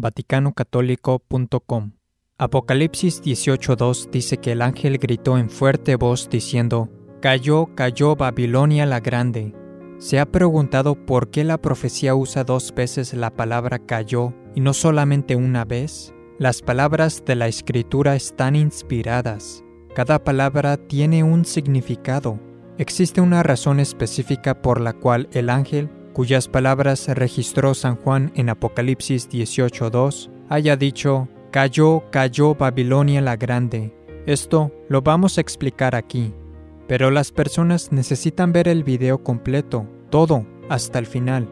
vaticanocatólico.com. Apocalipsis 18:2 dice que el ángel gritó en fuerte voz diciendo, Cayó, cayó Babilonia la grande. ¿Se ha preguntado por qué la profecía usa dos veces la palabra cayó y no solamente una vez? Las palabras de la escritura están inspiradas. Cada palabra tiene un significado. Existe una razón específica por la cual el ángel, cuyas palabras registró San Juan en Apocalipsis 18.2, haya dicho, Cayó, cayó Babilonia la grande. Esto lo vamos a explicar aquí. Pero las personas necesitan ver el video completo, todo, hasta el final.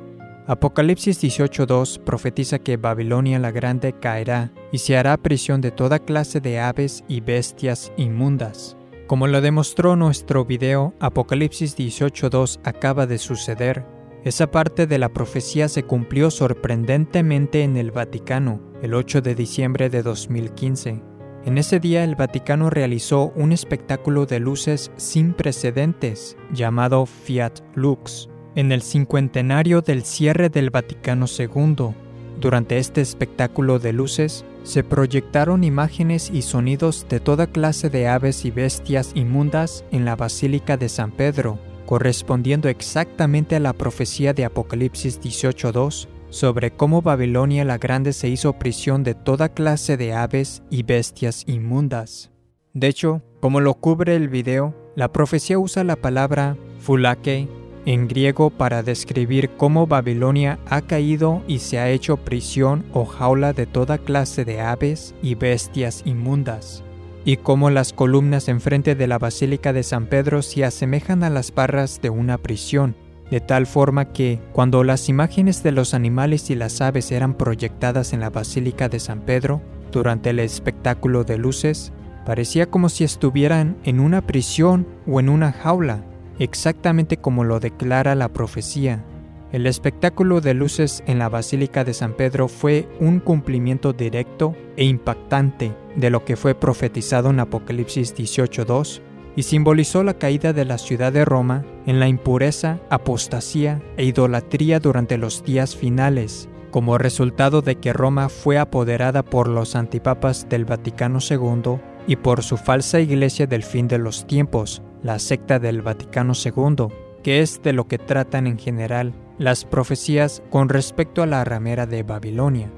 Apocalipsis 18.2 profetiza que Babilonia la Grande caerá y se hará prisión de toda clase de aves y bestias inmundas. Como lo demostró nuestro video, Apocalipsis 18.2 acaba de suceder. Esa parte de la profecía se cumplió sorprendentemente en el Vaticano, el 8 de diciembre de 2015. En ese día el Vaticano realizó un espectáculo de luces sin precedentes llamado Fiat Lux, en el cincuentenario del cierre del Vaticano II. Durante este espectáculo de luces se proyectaron imágenes y sonidos de toda clase de aves y bestias inmundas en la Basílica de San Pedro, correspondiendo exactamente a la profecía de Apocalipsis 18.2 sobre cómo Babilonia la Grande se hizo prisión de toda clase de aves y bestias inmundas. De hecho, como lo cubre el video, la profecía usa la palabra fulake en griego para describir cómo Babilonia ha caído y se ha hecho prisión o jaula de toda clase de aves y bestias inmundas, y cómo las columnas enfrente de la Basílica de San Pedro se asemejan a las barras de una prisión, de tal forma que, cuando las imágenes de los animales y las aves eran proyectadas en la Basílica de San Pedro, durante el espectáculo de luces, parecía como si estuvieran en una prisión o en una jaula, exactamente como lo declara la profecía. El espectáculo de luces en la Basílica de San Pedro fue un cumplimiento directo e impactante de lo que fue profetizado en Apocalipsis 18.2 y simbolizó la caída de la ciudad de Roma en la impureza, apostasía e idolatría durante los días finales, como resultado de que Roma fue apoderada por los antipapas del Vaticano II y por su falsa iglesia del fin de los tiempos, la secta del Vaticano II, que es de lo que tratan en general las profecías con respecto a la ramera de Babilonia.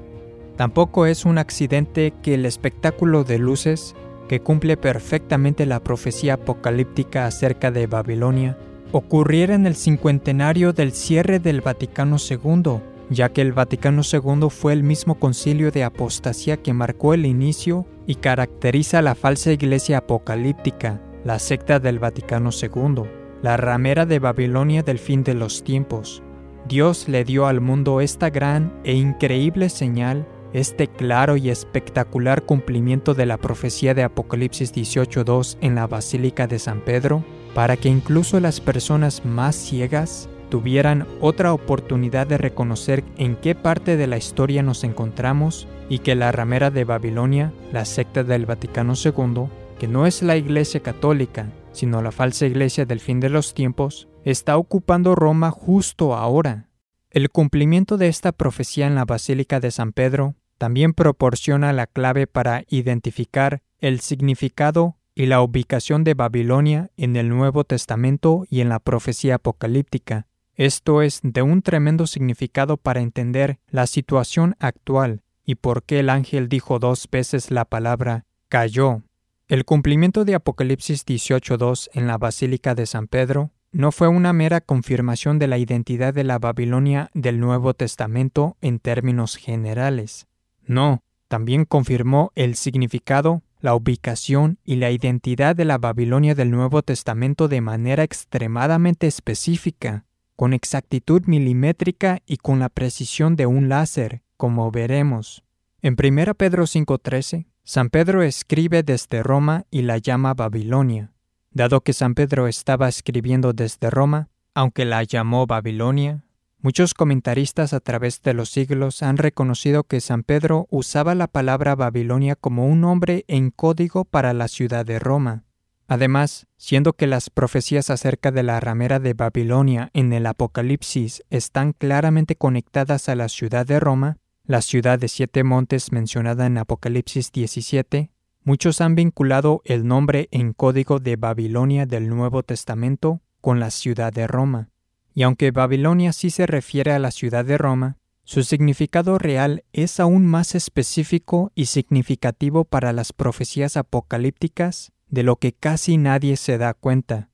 Tampoco es un accidente que el espectáculo de luces que cumple perfectamente la profecía apocalíptica acerca de Babilonia, ocurriera en el cincuentenario del cierre del Vaticano II, ya que el Vaticano II fue el mismo concilio de apostasía que marcó el inicio y caracteriza la falsa iglesia apocalíptica, la secta del Vaticano II, la ramera de Babilonia del fin de los tiempos. Dios le dio al mundo esta gran e increíble señal este claro y espectacular cumplimiento de la profecía de Apocalipsis 18.2 en la Basílica de San Pedro, para que incluso las personas más ciegas tuvieran otra oportunidad de reconocer en qué parte de la historia nos encontramos y que la ramera de Babilonia, la secta del Vaticano II, que no es la Iglesia católica, sino la falsa Iglesia del fin de los tiempos, está ocupando Roma justo ahora. El cumplimiento de esta profecía en la Basílica de San Pedro también proporciona la clave para identificar el significado y la ubicación de Babilonia en el Nuevo Testamento y en la profecía apocalíptica. Esto es de un tremendo significado para entender la situación actual y por qué el ángel dijo dos veces la palabra cayó. El cumplimiento de Apocalipsis 18.2 en la Basílica de San Pedro no fue una mera confirmación de la identidad de la Babilonia del Nuevo Testamento en términos generales. No, también confirmó el significado, la ubicación y la identidad de la Babilonia del Nuevo Testamento de manera extremadamente específica, con exactitud milimétrica y con la precisión de un láser, como veremos. En 1 Pedro 5:13, San Pedro escribe desde Roma y la llama Babilonia. Dado que San Pedro estaba escribiendo desde Roma, aunque la llamó Babilonia, Muchos comentaristas a través de los siglos han reconocido que San Pedro usaba la palabra Babilonia como un nombre en código para la ciudad de Roma. Además, siendo que las profecías acerca de la ramera de Babilonia en el Apocalipsis están claramente conectadas a la ciudad de Roma, la ciudad de siete montes mencionada en Apocalipsis 17, muchos han vinculado el nombre en código de Babilonia del Nuevo Testamento con la ciudad de Roma. Y aunque Babilonia sí se refiere a la ciudad de Roma, su significado real es aún más específico y significativo para las profecías apocalípticas de lo que casi nadie se da cuenta.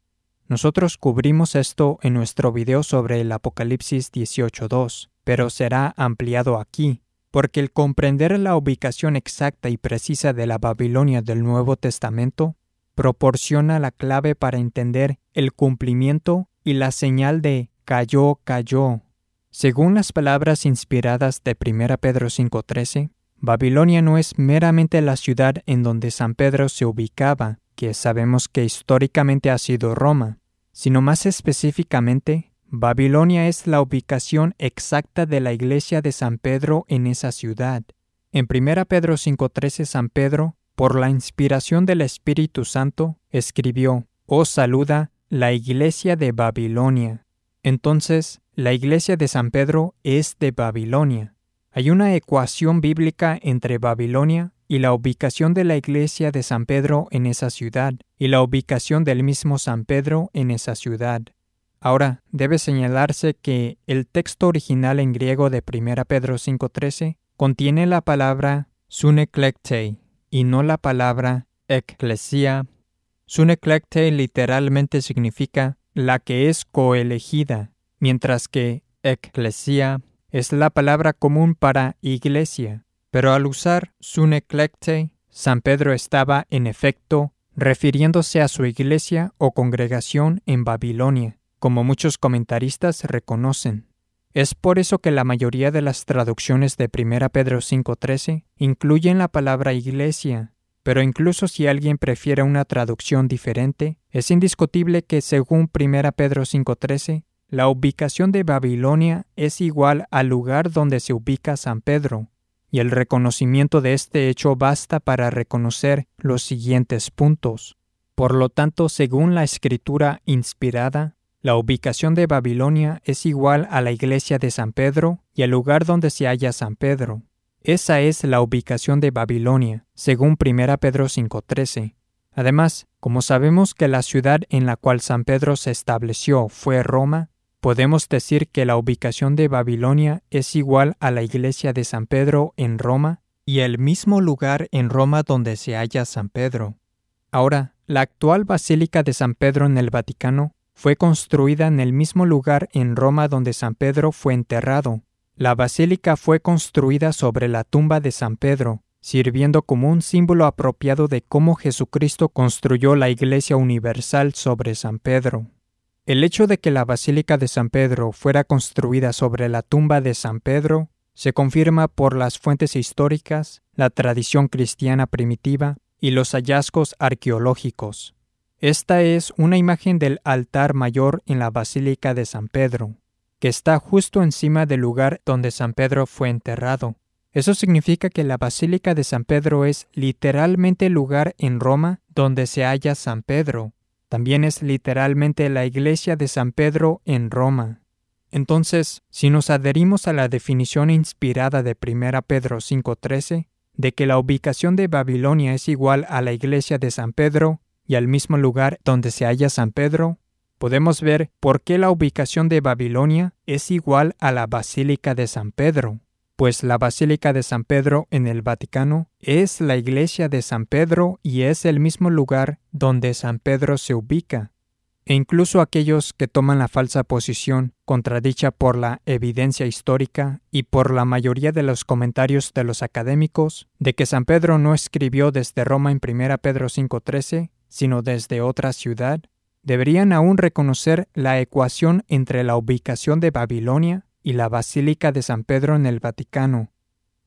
Nosotros cubrimos esto en nuestro video sobre el Apocalipsis 18.2, pero será ampliado aquí, porque el comprender la ubicación exacta y precisa de la Babilonia del Nuevo Testamento proporciona la clave para entender el cumplimiento y la señal de cayó, cayó. Según las palabras inspiradas de 1 Pedro 5.13, Babilonia no es meramente la ciudad en donde San Pedro se ubicaba, que sabemos que históricamente ha sido Roma, sino más específicamente, Babilonia es la ubicación exacta de la iglesia de San Pedro en esa ciudad. En 1 Pedro 5.13 San Pedro, por la inspiración del Espíritu Santo, escribió, Os saluda la iglesia de Babilonia. Entonces, la iglesia de San Pedro es de Babilonia. Hay una ecuación bíblica entre Babilonia y la ubicación de la iglesia de San Pedro en esa ciudad, y la ubicación del mismo San Pedro en esa ciudad. Ahora, debe señalarse que el texto original en griego de 1 Pedro 5.13 contiene la palabra suneklektei y no la palabra ecclesia. Suneklektei literalmente significa la que es coelegida, mientras que ecclesia es la palabra común para iglesia. Pero al usar suneclecte, San Pedro estaba, en efecto, refiriéndose a su iglesia o congregación en Babilonia, como muchos comentaristas reconocen. Es por eso que la mayoría de las traducciones de 1 Pedro 5.13 incluyen la palabra iglesia, pero incluso si alguien prefiere una traducción diferente, es indiscutible que según 1 Pedro 5.13, la ubicación de Babilonia es igual al lugar donde se ubica San Pedro, y el reconocimiento de este hecho basta para reconocer los siguientes puntos. Por lo tanto, según la escritura inspirada, la ubicación de Babilonia es igual a la iglesia de San Pedro y al lugar donde se halla San Pedro. Esa es la ubicación de Babilonia, según 1 Pedro 5.13. Además, como sabemos que la ciudad en la cual San Pedro se estableció fue Roma, Podemos decir que la ubicación de Babilonia es igual a la iglesia de San Pedro en Roma y el mismo lugar en Roma donde se halla San Pedro. Ahora, la actual Basílica de San Pedro en el Vaticano fue construida en el mismo lugar en Roma donde San Pedro fue enterrado. La basílica fue construida sobre la tumba de San Pedro, sirviendo como un símbolo apropiado de cómo Jesucristo construyó la Iglesia Universal sobre San Pedro. El hecho de que la Basílica de San Pedro fuera construida sobre la tumba de San Pedro se confirma por las fuentes históricas, la tradición cristiana primitiva y los hallazgos arqueológicos. Esta es una imagen del altar mayor en la Basílica de San Pedro, que está justo encima del lugar donde San Pedro fue enterrado. Eso significa que la Basílica de San Pedro es literalmente el lugar en Roma donde se halla San Pedro, también es literalmente la iglesia de San Pedro en Roma. Entonces, si nos adherimos a la definición inspirada de 1 Pedro 5.13, de que la ubicación de Babilonia es igual a la iglesia de San Pedro y al mismo lugar donde se halla San Pedro, podemos ver por qué la ubicación de Babilonia es igual a la Basílica de San Pedro pues la Basílica de San Pedro en el Vaticano es la iglesia de San Pedro y es el mismo lugar donde San Pedro se ubica. E incluso aquellos que toman la falsa posición, contradicha por la evidencia histórica y por la mayoría de los comentarios de los académicos, de que San Pedro no escribió desde Roma en 1 Pedro 5.13, sino desde otra ciudad, deberían aún reconocer la ecuación entre la ubicación de Babilonia y la Basílica de San Pedro en el Vaticano,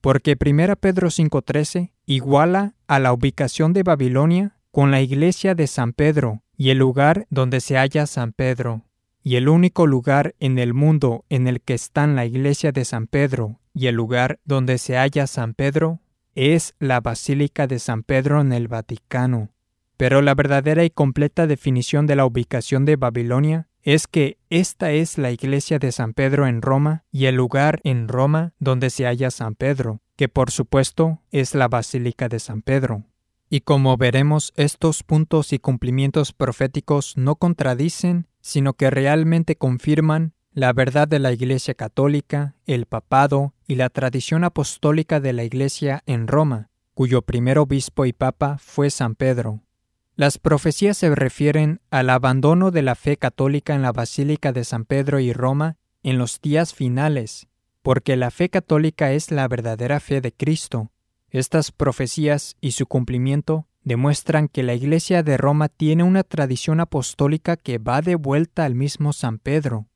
porque 1 Pedro 5.13 iguala a la ubicación de Babilonia con la iglesia de San Pedro y el lugar donde se halla San Pedro, y el único lugar en el mundo en el que están la iglesia de San Pedro y el lugar donde se halla San Pedro es la Basílica de San Pedro en el Vaticano. Pero la verdadera y completa definición de la ubicación de Babilonia es que esta es la iglesia de San Pedro en Roma y el lugar en Roma donde se halla San Pedro, que por supuesto es la Basílica de San Pedro. Y como veremos, estos puntos y cumplimientos proféticos no contradicen, sino que realmente confirman la verdad de la Iglesia católica, el papado y la tradición apostólica de la Iglesia en Roma, cuyo primer obispo y papa fue San Pedro. Las profecías se refieren al abandono de la fe católica en la Basílica de San Pedro y Roma en los días finales, porque la fe católica es la verdadera fe de Cristo. Estas profecías y su cumplimiento demuestran que la Iglesia de Roma tiene una tradición apostólica que va de vuelta al mismo San Pedro.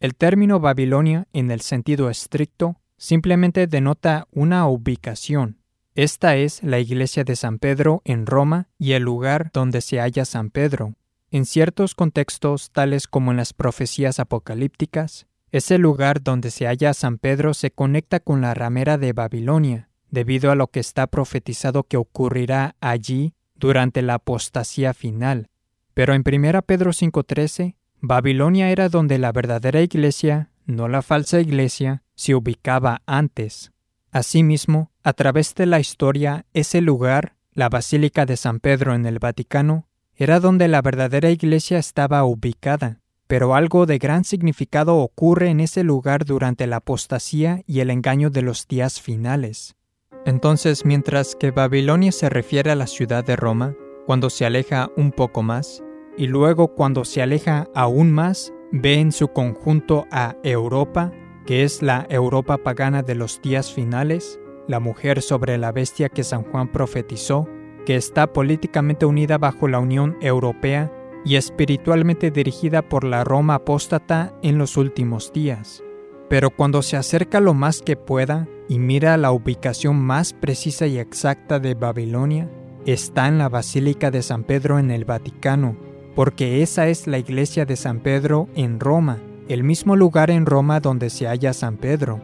El término Babilonia, en el sentido estricto, simplemente denota una ubicación, esta es la iglesia de San Pedro en Roma y el lugar donde se halla San Pedro. En ciertos contextos, tales como en las profecías apocalípticas, ese lugar donde se halla San Pedro se conecta con la ramera de Babilonia, debido a lo que está profetizado que ocurrirá allí durante la apostasía final. Pero en 1 Pedro 5:13, Babilonia era donde la verdadera iglesia, no la falsa iglesia, se ubicaba antes. Asimismo, a través de la historia, ese lugar, la Basílica de San Pedro en el Vaticano, era donde la verdadera iglesia estaba ubicada, pero algo de gran significado ocurre en ese lugar durante la apostasía y el engaño de los días finales. Entonces, mientras que Babilonia se refiere a la ciudad de Roma, cuando se aleja un poco más, y luego cuando se aleja aún más, ve en su conjunto a Europa, que es la Europa pagana de los días finales, la mujer sobre la bestia que San Juan profetizó, que está políticamente unida bajo la Unión Europea y espiritualmente dirigida por la Roma apóstata en los últimos días. Pero cuando se acerca lo más que pueda y mira la ubicación más precisa y exacta de Babilonia, está en la Basílica de San Pedro en el Vaticano, porque esa es la iglesia de San Pedro en Roma, el mismo lugar en Roma donde se halla San Pedro.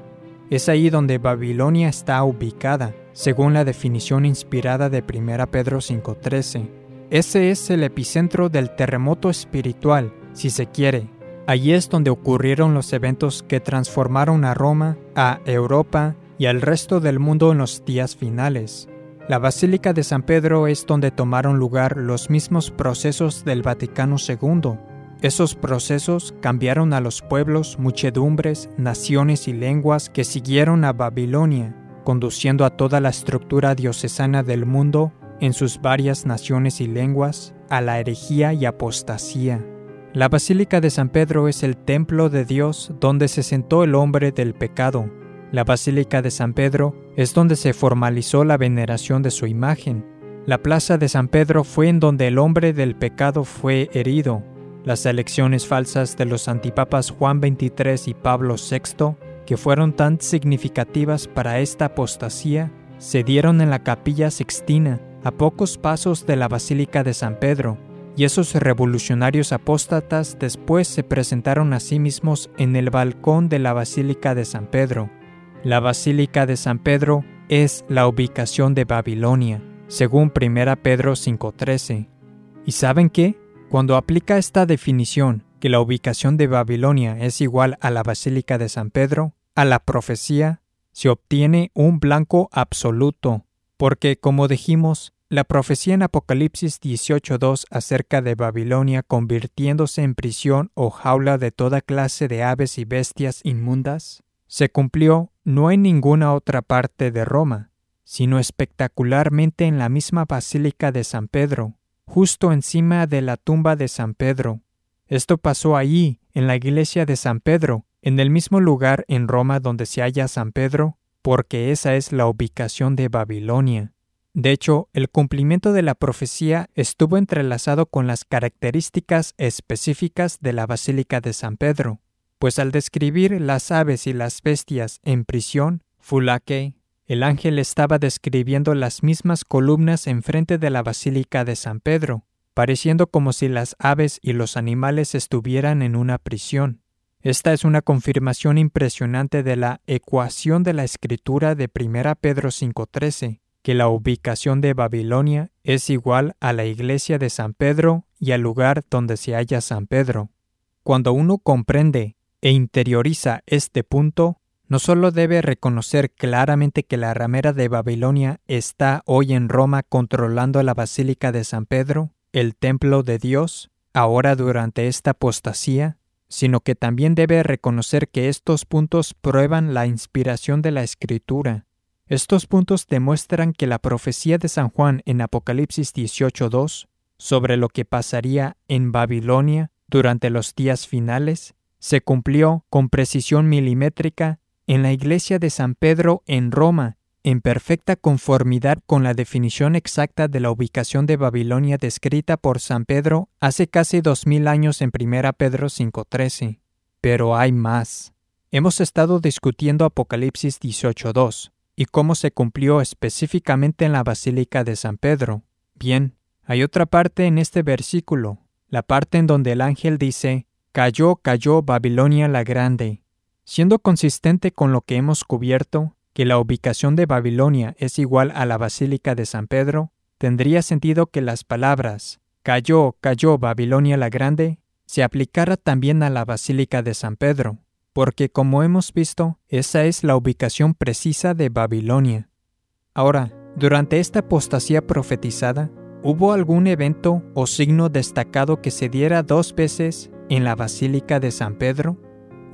Es ahí donde Babilonia está ubicada, según la definición inspirada de 1 Pedro 5.13. Ese es el epicentro del terremoto espiritual, si se quiere. Allí es donde ocurrieron los eventos que transformaron a Roma, a Europa y al resto del mundo en los días finales. La Basílica de San Pedro es donde tomaron lugar los mismos procesos del Vaticano II, esos procesos cambiaron a los pueblos, muchedumbres, naciones y lenguas que siguieron a Babilonia, conduciendo a toda la estructura diocesana del mundo en sus varias naciones y lenguas a la herejía y apostasía. La Basílica de San Pedro es el templo de Dios donde se sentó el hombre del pecado. La Basílica de San Pedro es donde se formalizó la veneración de su imagen. La plaza de San Pedro fue en donde el hombre del pecado fue herido, las elecciones falsas de los antipapas Juan XXIII y Pablo VI, que fueron tan significativas para esta apostasía, se dieron en la capilla sixtina, a pocos pasos de la Basílica de San Pedro, y esos revolucionarios apóstatas después se presentaron a sí mismos en el balcón de la Basílica de San Pedro. La Basílica de San Pedro es la ubicación de Babilonia, según 1 Pedro 5.13. ¿Y saben qué? Cuando aplica esta definición, que la ubicación de Babilonia es igual a la Basílica de San Pedro, a la profecía, se obtiene un blanco absoluto, porque, como dijimos, la profecía en Apocalipsis 18.2 acerca de Babilonia convirtiéndose en prisión o jaula de toda clase de aves y bestias inmundas, se cumplió no en ninguna otra parte de Roma, sino espectacularmente en la misma Basílica de San Pedro, justo encima de la tumba de San Pedro. Esto pasó allí, en la iglesia de San Pedro, en el mismo lugar en Roma donde se halla San Pedro, porque esa es la ubicación de Babilonia. De hecho, el cumplimiento de la profecía estuvo entrelazado con las características específicas de la Basílica de San Pedro, pues al describir las aves y las bestias en prisión, Fulake, el ángel estaba describiendo las mismas columnas enfrente de la Basílica de San Pedro, pareciendo como si las aves y los animales estuvieran en una prisión. Esta es una confirmación impresionante de la ecuación de la escritura de 1 Pedro 5.13, que la ubicación de Babilonia es igual a la iglesia de San Pedro y al lugar donde se halla San Pedro. Cuando uno comprende e interioriza este punto, no solo debe reconocer claramente que la ramera de Babilonia está hoy en Roma controlando la Basílica de San Pedro, el templo de Dios, ahora durante esta apostasía, sino que también debe reconocer que estos puntos prueban la inspiración de la Escritura. Estos puntos demuestran que la profecía de San Juan en Apocalipsis 18.2 sobre lo que pasaría en Babilonia durante los días finales se cumplió con precisión milimétrica en la iglesia de San Pedro en Roma, en perfecta conformidad con la definición exacta de la ubicación de Babilonia descrita por San Pedro hace casi dos mil años en 1 Pedro 5.13. Pero hay más. Hemos estado discutiendo Apocalipsis 18.2 y cómo se cumplió específicamente en la Basílica de San Pedro. Bien, hay otra parte en este versículo, la parte en donde el ángel dice, Cayó, cayó Babilonia la Grande, Siendo consistente con lo que hemos cubierto, que la ubicación de Babilonia es igual a la Basílica de San Pedro, tendría sentido que las palabras cayó, cayó Babilonia la Grande se aplicara también a la Basílica de San Pedro, porque como hemos visto, esa es la ubicación precisa de Babilonia. Ahora, durante esta apostasía profetizada, ¿hubo algún evento o signo destacado que se diera dos veces en la Basílica de San Pedro?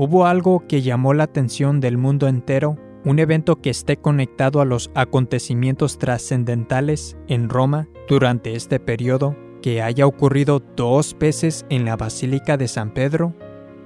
Hubo algo que llamó la atención del mundo entero, un evento que esté conectado a los acontecimientos trascendentales en Roma durante este periodo, que haya ocurrido dos veces en la Basílica de San Pedro.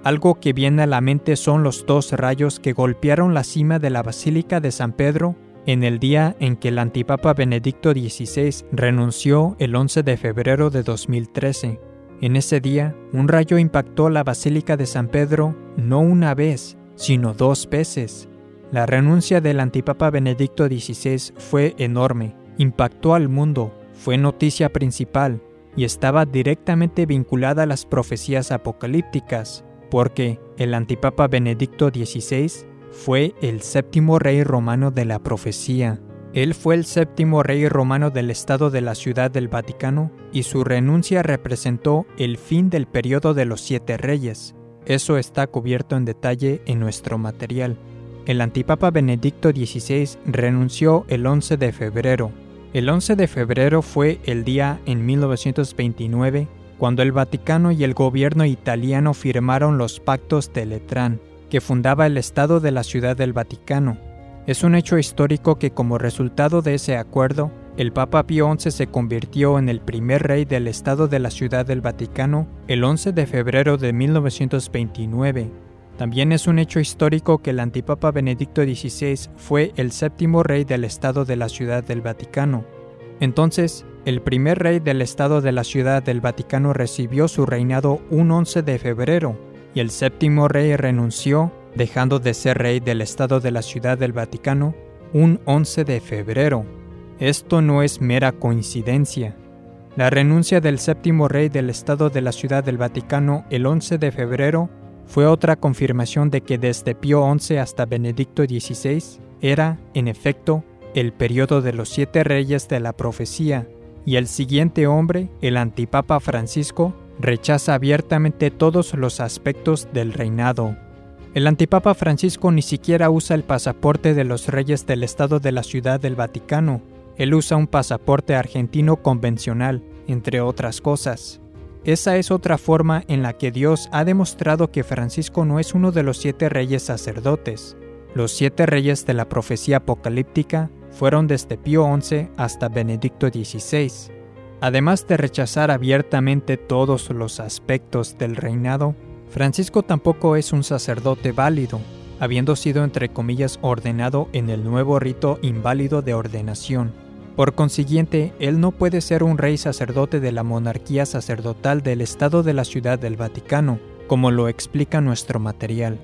Algo que viene a la mente son los dos rayos que golpearon la cima de la Basílica de San Pedro en el día en que el antipapa Benedicto XVI renunció el 11 de febrero de 2013. En ese día, un rayo impactó la Basílica de San Pedro no una vez, sino dos veces. La renuncia del antipapa Benedicto XVI fue enorme, impactó al mundo, fue noticia principal y estaba directamente vinculada a las profecías apocalípticas, porque el antipapa Benedicto XVI fue el séptimo rey romano de la profecía. Él fue el séptimo rey romano del Estado de la Ciudad del Vaticano y su renuncia representó el fin del periodo de los siete reyes. Eso está cubierto en detalle en nuestro material. El antipapa Benedicto XVI renunció el 11 de febrero. El 11 de febrero fue el día en 1929 cuando el Vaticano y el gobierno italiano firmaron los pactos de Letrán, que fundaba el Estado de la Ciudad del Vaticano es un hecho histórico que como resultado de ese acuerdo, el Papa Pío XI se convirtió en el primer rey del Estado de la Ciudad del Vaticano el 11 de febrero de 1929. También es un hecho histórico que el antipapa Benedicto XVI fue el séptimo rey del Estado de la Ciudad del Vaticano. Entonces, el primer rey del Estado de la Ciudad del Vaticano recibió su reinado un 11 de febrero y el séptimo rey renunció dejando de ser rey del Estado de la Ciudad del Vaticano un 11 de febrero. Esto no es mera coincidencia. La renuncia del séptimo rey del Estado de la Ciudad del Vaticano el 11 de febrero fue otra confirmación de que desde Pío XI hasta Benedicto XVI era, en efecto, el periodo de los siete reyes de la profecía, y el siguiente hombre, el antipapa Francisco, rechaza abiertamente todos los aspectos del reinado. El antipapa Francisco ni siquiera usa el pasaporte de los reyes del Estado de la Ciudad del Vaticano. Él usa un pasaporte argentino convencional, entre otras cosas. Esa es otra forma en la que Dios ha demostrado que Francisco no es uno de los siete reyes sacerdotes. Los siete reyes de la profecía apocalíptica fueron desde Pío XI hasta Benedicto XVI. Además de rechazar abiertamente todos los aspectos del reinado, Francisco tampoco es un sacerdote válido, habiendo sido entre comillas ordenado en el nuevo rito inválido de ordenación. Por consiguiente, él no puede ser un rey sacerdote de la monarquía sacerdotal del Estado de la Ciudad del Vaticano, como lo explica nuestro material.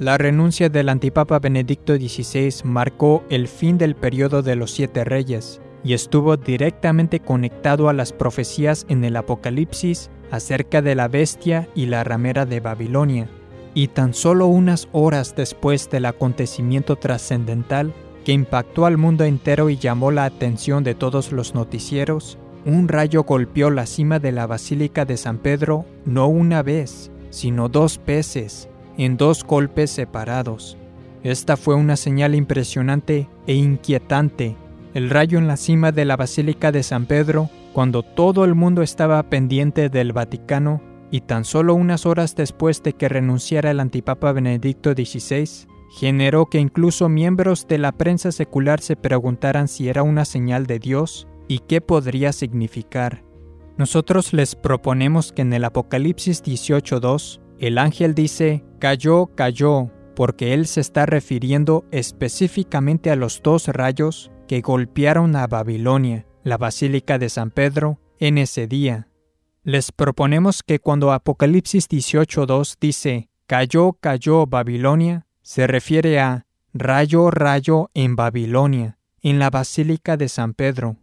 La renuncia del antipapa Benedicto XVI marcó el fin del periodo de los siete reyes y estuvo directamente conectado a las profecías en el Apocalipsis acerca de la bestia y la ramera de Babilonia, y tan solo unas horas después del acontecimiento trascendental que impactó al mundo entero y llamó la atención de todos los noticieros, un rayo golpeó la cima de la Basílica de San Pedro no una vez, sino dos peces, en dos golpes separados. Esta fue una señal impresionante e inquietante. El rayo en la cima de la Basílica de San Pedro, cuando todo el mundo estaba pendiente del Vaticano, y tan solo unas horas después de que renunciara el antipapa Benedicto XVI, generó que incluso miembros de la prensa secular se preguntaran si era una señal de Dios y qué podría significar. Nosotros les proponemos que en el Apocalipsis 18.2 el ángel dice, cayó, cayó, porque él se está refiriendo específicamente a los dos rayos que golpearon a Babilonia, la Basílica de San Pedro, en ese día. Les proponemos que cuando Apocalipsis 18.2 dice, cayó, cayó Babilonia, se refiere a rayo, rayo en Babilonia, en la Basílica de San Pedro.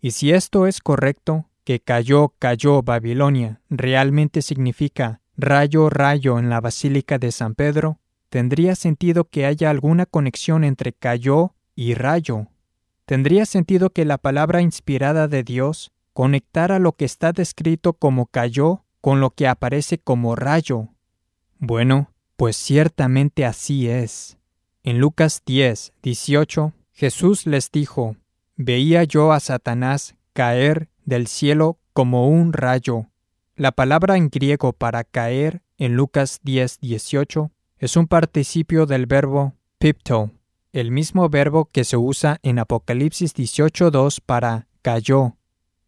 Y si esto es correcto, que cayó, cayó Babilonia realmente significa rayo, rayo en la Basílica de San Pedro, tendría sentido que haya alguna conexión entre cayó y rayo. Tendría sentido que la palabra inspirada de Dios conectara lo que está descrito como cayó con lo que aparece como rayo. Bueno, pues ciertamente así es. En Lucas 10, 18, Jesús les dijo, Veía yo a Satanás caer del cielo como un rayo. La palabra en griego para caer en Lucas 10, 18 es un participio del verbo pipto, el mismo verbo que se usa en Apocalipsis 18.2 para cayó.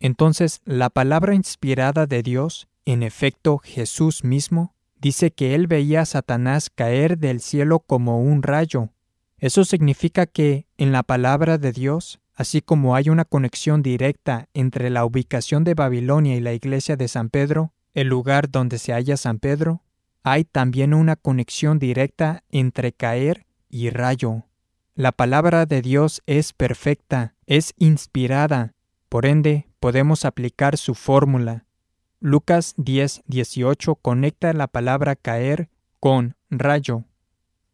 Entonces, la palabra inspirada de Dios, en efecto Jesús mismo, dice que él veía a Satanás caer del cielo como un rayo. Eso significa que, en la palabra de Dios, así como hay una conexión directa entre la ubicación de Babilonia y la iglesia de San Pedro, el lugar donde se halla San Pedro, hay también una conexión directa entre caer y rayo. La palabra de Dios es perfecta, es inspirada, por ende podemos aplicar su fórmula. Lucas 10, 18 conecta la palabra caer con rayo.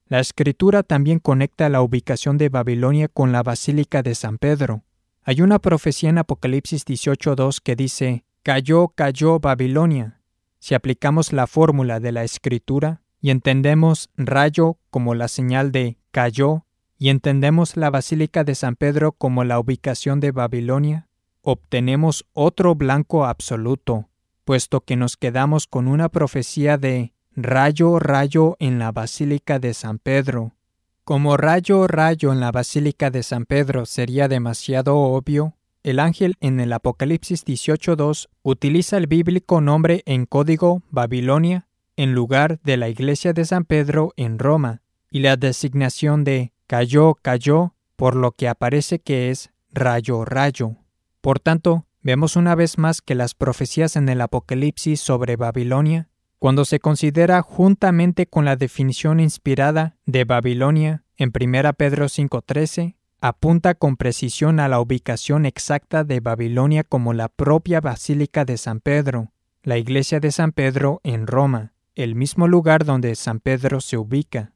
La escritura también conecta la ubicación de Babilonia con la Basílica de San Pedro. Hay una profecía en Apocalipsis 18.2 que dice, Cayó, cayó Babilonia. Si aplicamos la fórmula de la escritura y entendemos rayo como la señal de cayó y entendemos la Basílica de San Pedro como la ubicación de Babilonia, obtenemos otro blanco absoluto, puesto que nos quedamos con una profecía de rayo, rayo en la Basílica de San Pedro. Como rayo, rayo en la Basílica de San Pedro sería demasiado obvio, el ángel en el Apocalipsis 18.2 utiliza el bíblico nombre en código Babilonia en lugar de la iglesia de San Pedro en Roma, y la designación de cayó, cayó, por lo que aparece que es rayo, rayo. Por tanto, vemos una vez más que las profecías en el Apocalipsis sobre Babilonia cuando se considera juntamente con la definición inspirada de Babilonia en 1 Pedro 5:13, apunta con precisión a la ubicación exacta de Babilonia como la propia Basílica de San Pedro, la iglesia de San Pedro en Roma, el mismo lugar donde San Pedro se ubica.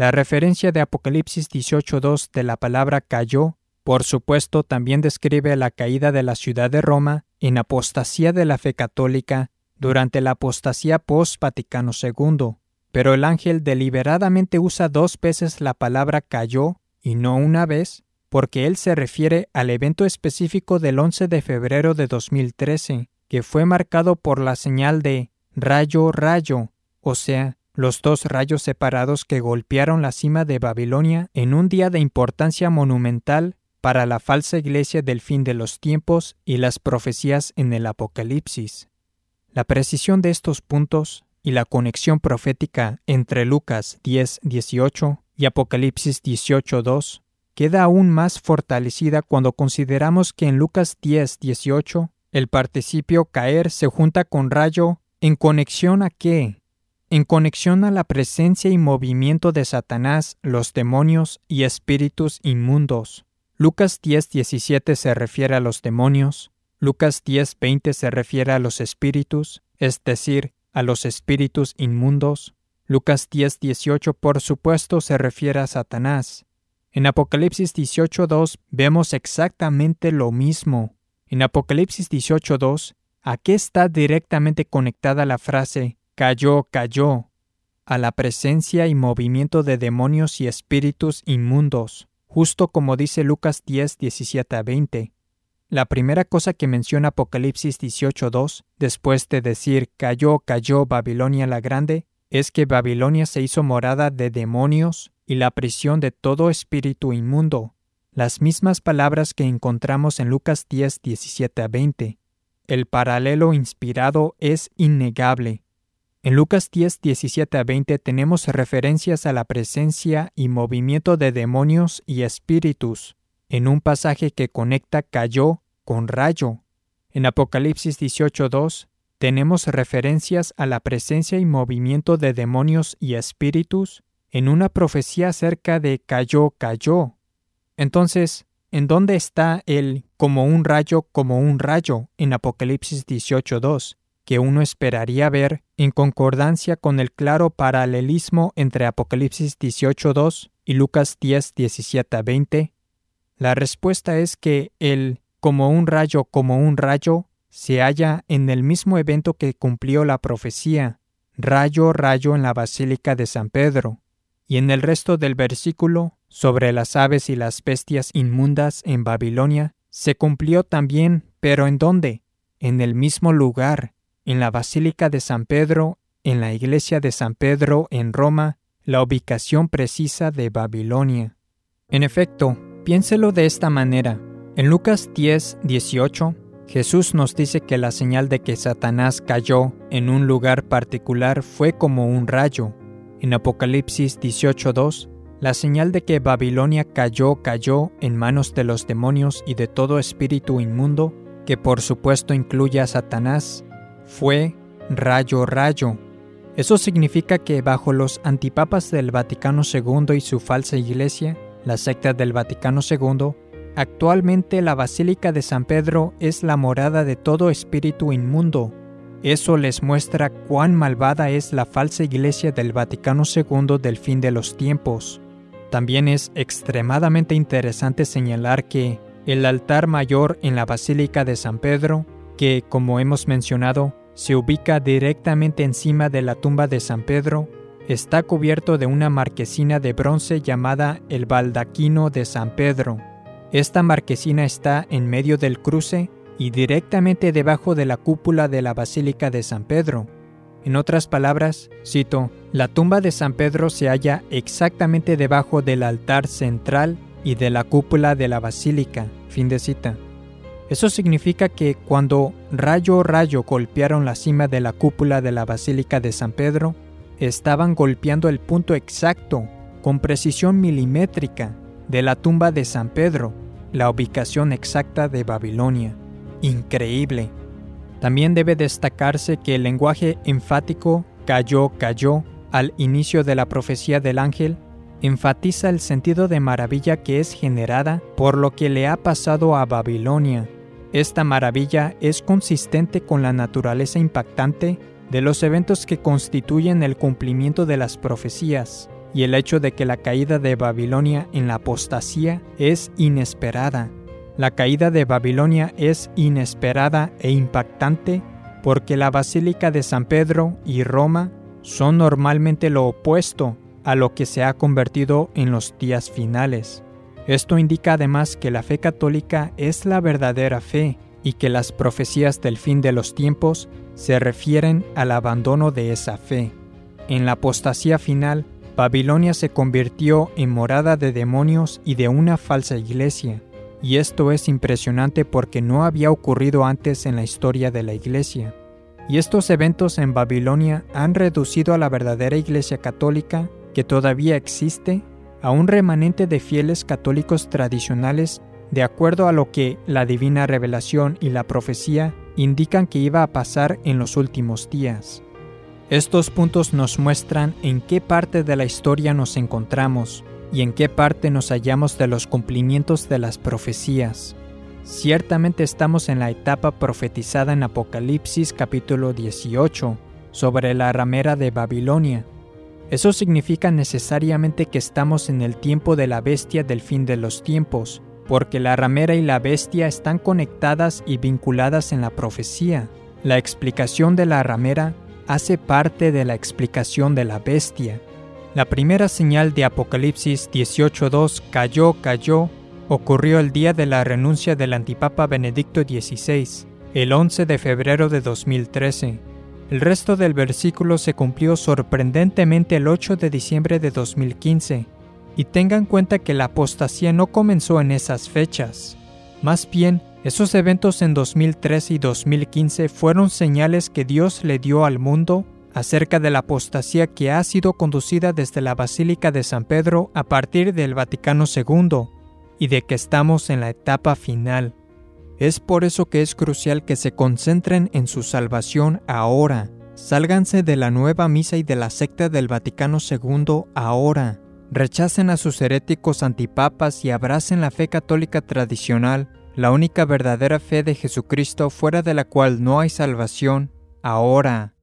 La referencia de Apocalipsis 18.2 de la palabra cayó, por supuesto, también describe la caída de la ciudad de Roma en apostasía de la fe católica durante la apostasía post-Vaticano II, pero el ángel deliberadamente usa dos veces la palabra cayó y no una vez, porque él se refiere al evento específico del 11 de febrero de 2013, que fue marcado por la señal de rayo rayo, o sea, los dos rayos separados que golpearon la cima de Babilonia en un día de importancia monumental para la falsa iglesia del fin de los tiempos y las profecías en el Apocalipsis. La precisión de estos puntos y la conexión profética entre Lucas 10:18 y Apocalipsis 18:2 queda aún más fortalecida cuando consideramos que en Lucas 10:18 el participio caer se junta con rayo en conexión a qué? En conexión a la presencia y movimiento de Satanás, los demonios y espíritus inmundos. Lucas 10:17 se refiere a los demonios, Lucas 10:20 se refiere a los espíritus, es decir, a los espíritus inmundos. Lucas 10:18 por supuesto se refiere a Satanás. En Apocalipsis 18:2 vemos exactamente lo mismo. En Apocalipsis 18:2, ¿a qué está directamente conectada la frase cayó, cayó, a la presencia y movimiento de demonios y espíritus inmundos, justo como dice Lucas 10, 17 a 20. La primera cosa que menciona Apocalipsis 18.2, después de decir cayó, cayó Babilonia la Grande, es que Babilonia se hizo morada de demonios y la prisión de todo espíritu inmundo, las mismas palabras que encontramos en Lucas 10, 17 a 20. El paralelo inspirado es innegable. En Lucas 10, 17 a 20 tenemos referencias a la presencia y movimiento de demonios y espíritus, en un pasaje que conecta cayó con rayo. En Apocalipsis 2 tenemos referencias a la presencia y movimiento de demonios y espíritus en una profecía acerca de cayó, cayó. Entonces, ¿en dónde está el como un rayo, como un rayo en Apocalipsis 18.2? Que uno esperaría ver en concordancia con el claro paralelismo entre Apocalipsis 18.2 y Lucas 10, 17 a 20? La respuesta es que el como un rayo, como un rayo, se halla en el mismo evento que cumplió la profecía, rayo, rayo en la Basílica de San Pedro, y en el resto del versículo, sobre las aves y las bestias inmundas en Babilonia, se cumplió también, pero ¿en dónde? En el mismo lugar, en la Basílica de San Pedro, en la iglesia de San Pedro en Roma, la ubicación precisa de Babilonia. En efecto, piénselo de esta manera. En Lucas 10, 18, Jesús nos dice que la señal de que Satanás cayó en un lugar particular fue como un rayo. En Apocalipsis 18.2, la señal de que Babilonia cayó cayó en manos de los demonios y de todo espíritu inmundo, que por supuesto incluye a Satanás, fue rayo rayo. Eso significa que bajo los antipapas del Vaticano II y su falsa iglesia, la secta del Vaticano II, actualmente la Basílica de San Pedro es la morada de todo espíritu inmundo. Eso les muestra cuán malvada es la falsa iglesia del Vaticano II del fin de los tiempos. También es extremadamente interesante señalar que el altar mayor en la Basílica de San Pedro, que como hemos mencionado, se ubica directamente encima de la tumba de San Pedro, está cubierto de una marquesina de bronce llamada el baldaquino de San Pedro. Esta marquesina está en medio del cruce y directamente debajo de la cúpula de la Basílica de San Pedro. En otras palabras, cito, la tumba de San Pedro se halla exactamente debajo del altar central y de la cúpula de la basílica. Fin de cita. Eso significa que cuando rayo rayo golpearon la cima de la cúpula de la Basílica de San Pedro, estaban golpeando el punto exacto, con precisión milimétrica, de la tumba de San Pedro, la ubicación exacta de Babilonia. Increíble. También debe destacarse que el lenguaje enfático cayó, cayó al inicio de la profecía del ángel enfatiza el sentido de maravilla que es generada por lo que le ha pasado a Babilonia esta maravilla es consistente con la naturaleza impactante de los eventos que constituyen el cumplimiento de las profecías y el hecho de que la caída de Babilonia en la apostasía es inesperada. La caída de Babilonia es inesperada e impactante porque la Basílica de San Pedro y Roma son normalmente lo opuesto a lo que se ha convertido en los días finales. Esto indica además que la fe católica es la verdadera fe y que las profecías del fin de los tiempos se refieren al abandono de esa fe. En la apostasía final, Babilonia se convirtió en morada de demonios y de una falsa iglesia, y esto es impresionante porque no había ocurrido antes en la historia de la iglesia. Y estos eventos en Babilonia han reducido a la verdadera iglesia católica, que todavía existe, a un remanente de fieles católicos tradicionales de acuerdo a lo que la divina revelación y la profecía indican que iba a pasar en los últimos días. Estos puntos nos muestran en qué parte de la historia nos encontramos y en qué parte nos hallamos de los cumplimientos de las profecías. Ciertamente estamos en la etapa profetizada en Apocalipsis capítulo 18 sobre la ramera de Babilonia, eso significa necesariamente que estamos en el tiempo de la bestia del fin de los tiempos, porque la ramera y la bestia están conectadas y vinculadas en la profecía. La explicación de la ramera hace parte de la explicación de la bestia. La primera señal de Apocalipsis 18.2 cayó, cayó, ocurrió el día de la renuncia del antipapa Benedicto XVI, el 11 de febrero de 2013. El resto del versículo se cumplió sorprendentemente el 8 de diciembre de 2015, y tengan en cuenta que la apostasía no comenzó en esas fechas. Más bien, esos eventos en 2013 y 2015 fueron señales que Dios le dio al mundo acerca de la apostasía que ha sido conducida desde la Basílica de San Pedro a partir del Vaticano II y de que estamos en la etapa final. Es por eso que es crucial que se concentren en su salvación ahora. Sálganse de la nueva misa y de la secta del Vaticano II ahora. Rechacen a sus heréticos antipapas y abracen la fe católica tradicional, la única verdadera fe de Jesucristo fuera de la cual no hay salvación, ahora.